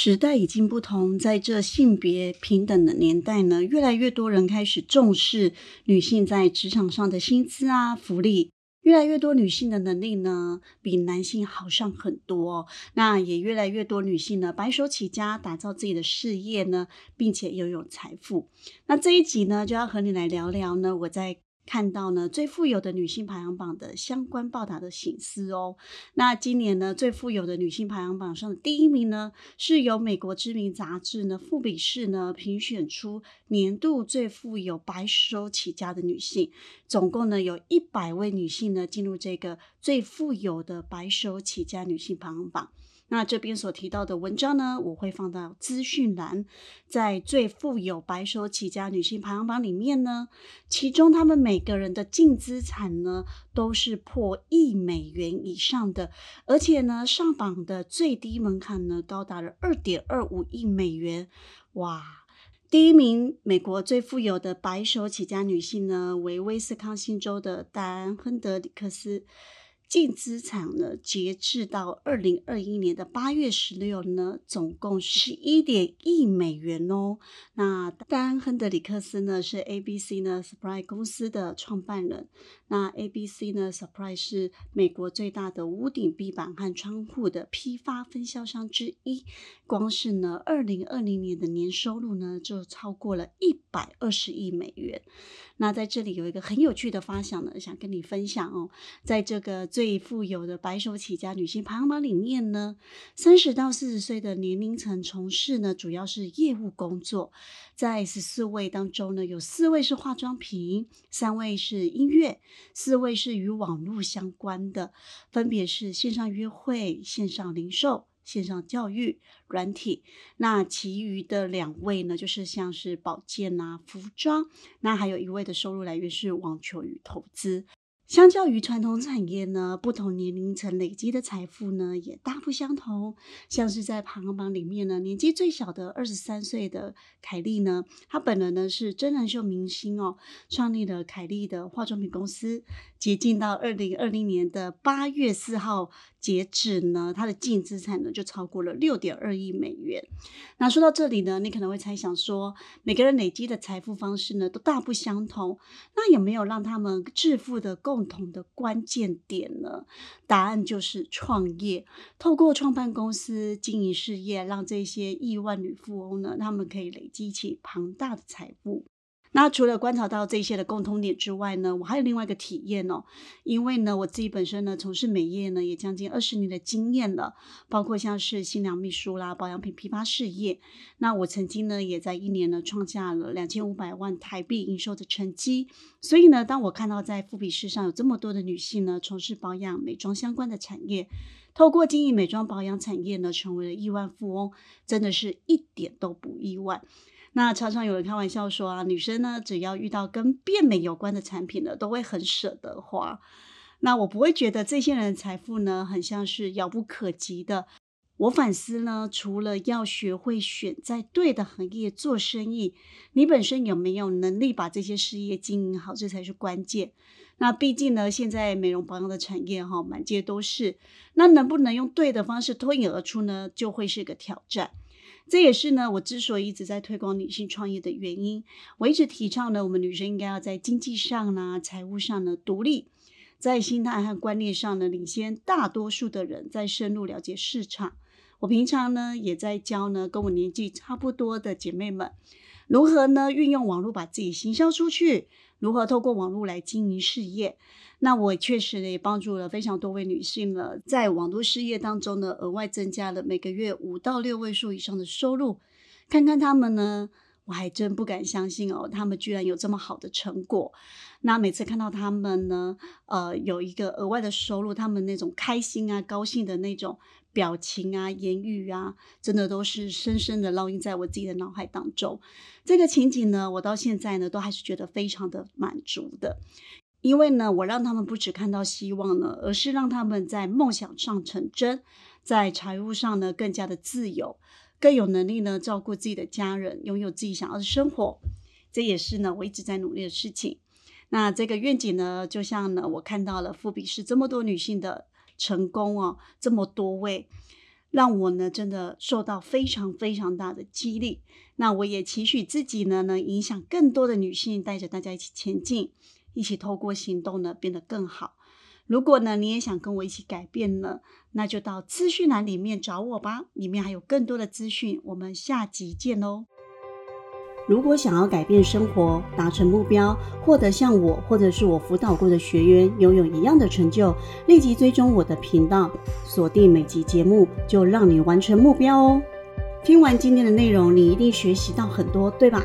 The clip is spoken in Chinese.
时代已经不同，在这性别平等的年代呢，越来越多人开始重视女性在职场上的薪资啊、福利。越来越多女性的能力呢，比男性好上很多。那也越来越多女性呢，白手起家，打造自己的事业呢，并且拥有财富。那这一集呢，就要和你来聊聊呢，我在。看到呢最富有的女性排行榜的相关报道的醒思哦。那今年呢最富有的女性排行榜上的第一名呢，是由美国知名杂志呢富比士呢评选出年度最富有白手起家的女性，总共呢有一百位女性呢进入这个最富有的白手起家女性排行榜。那这边所提到的文章呢，我会放到资讯栏，在最富有白手起家女性排行榜里面呢，其中她们每个人的净资产呢都是破亿美元以上的，而且呢上榜的最低门槛呢高达了二点二五亿美元。哇，第一名美国最富有的白手起家女性呢为威斯康星州的戴安·亨德里克斯。净资产呢，截至到二零二一年的八月十六呢，总共十一点亿美元哦。那丹亨德里克斯呢，是 A B C 呢 Supply 公司的创办人。那 A B C 呢，Supply 是美国最大的屋顶壁板和窗户的批发分销商之一。光是呢，二零二零年的年收入呢，就超过了一百二十亿美元。那在这里有一个很有趣的发想呢，想跟你分享哦。在这个最富有的白手起家女性排行榜里面呢，三十到四十岁的年龄层从事呢，主要是业务工作。在十四位当中呢，有四位是化妆品，三位是音乐，四位是与网络相关的，分别是线上约会、线上零售。线上教育软体，那其余的两位呢，就是像是保健啊、服装，那还有一位的收入来源是网球与投资。相较于传统产业呢，不同年龄层累积的财富呢也大不相同。像是在排行榜里面呢，年纪最小的二十三岁的凯莉呢，她本人呢是真人秀明星哦，创立了凯莉的化妆品公司。接近到二零二零年的八月四号截止呢，她的净资产呢就超过了六点二亿美元。那说到这里呢，你可能会猜想说，每个人累积的财富方式呢都大不相同，那有没有让他们致富的共共同的关键点呢？答案就是创业。透过创办公司、经营事业，让这些亿万女富翁呢，他们可以累积起庞大的财富。那除了观察到这些的共通点之外呢，我还有另外一个体验哦。因为呢，我自己本身呢从事美业呢也将近二十年的经验了，包括像是新娘秘书啦、保养品批发事业。那我曾经呢也在一年呢创下了两千五百万台币营收的成绩。所以呢，当我看到在富比士上有这么多的女性呢从事保养美妆相关的产业，透过经营美妆保养产业呢成为了亿万富翁，真的是一点都不意外。那常常有人开玩笑说啊，女生呢，只要遇到跟变美有关的产品呢，都会很舍得花。那我不会觉得这些人的财富呢，很像是遥不可及的。我反思呢，除了要学会选在对的行业做生意，你本身有没有能力把这些事业经营好，这才是关键。那毕竟呢，现在美容保养的产业哈，满街都是，那能不能用对的方式脱颖而出呢，就会是个挑战。这也是呢，我之所以一直在推广女性创业的原因。我一直提倡呢，我们女生应该要在经济上呢、财务上呢独立，在心态和观念上呢领先大多数的人，在深入了解市场。我平常呢也在教呢跟我年纪差不多的姐妹们，如何呢运用网络把自己行销出去，如何透过网络来经营事业。那我确实也帮助了非常多位女性呢，在网络事业当中呢，额外增加了每个月五到六位数以上的收入。看看她们呢，我还真不敢相信哦，他们居然有这么好的成果。那每次看到他们呢，呃，有一个额外的收入，他们那种开心啊、高兴的那种表情啊、言语啊，真的都是深深的烙印在我自己的脑海当中。这个情景呢，我到现在呢，都还是觉得非常的满足的。因为呢，我让他们不只看到希望呢，而是让他们在梦想上成真，在财务上呢更加的自由，更有能力呢照顾自己的家人，拥有自己想要的生活。这也是呢我一直在努力的事情。那这个愿景呢，就像呢我看到了富比士这么多女性的成功哦，这么多位，让我呢真的受到非常非常大的激励。那我也期许自己呢，能影响更多的女性，带着大家一起前进。一起透过行动呢，变得更好。如果呢，你也想跟我一起改变呢，那就到资讯栏里面找我吧，里面还有更多的资讯。我们下集见喽！如果想要改变生活、达成目标、获得像我或者是我辅导过的学员拥有一样的成就，立即追踪我的频道，锁定每集节目，就让你完成目标哦！听完今天的内容，你一定学习到很多，对吧？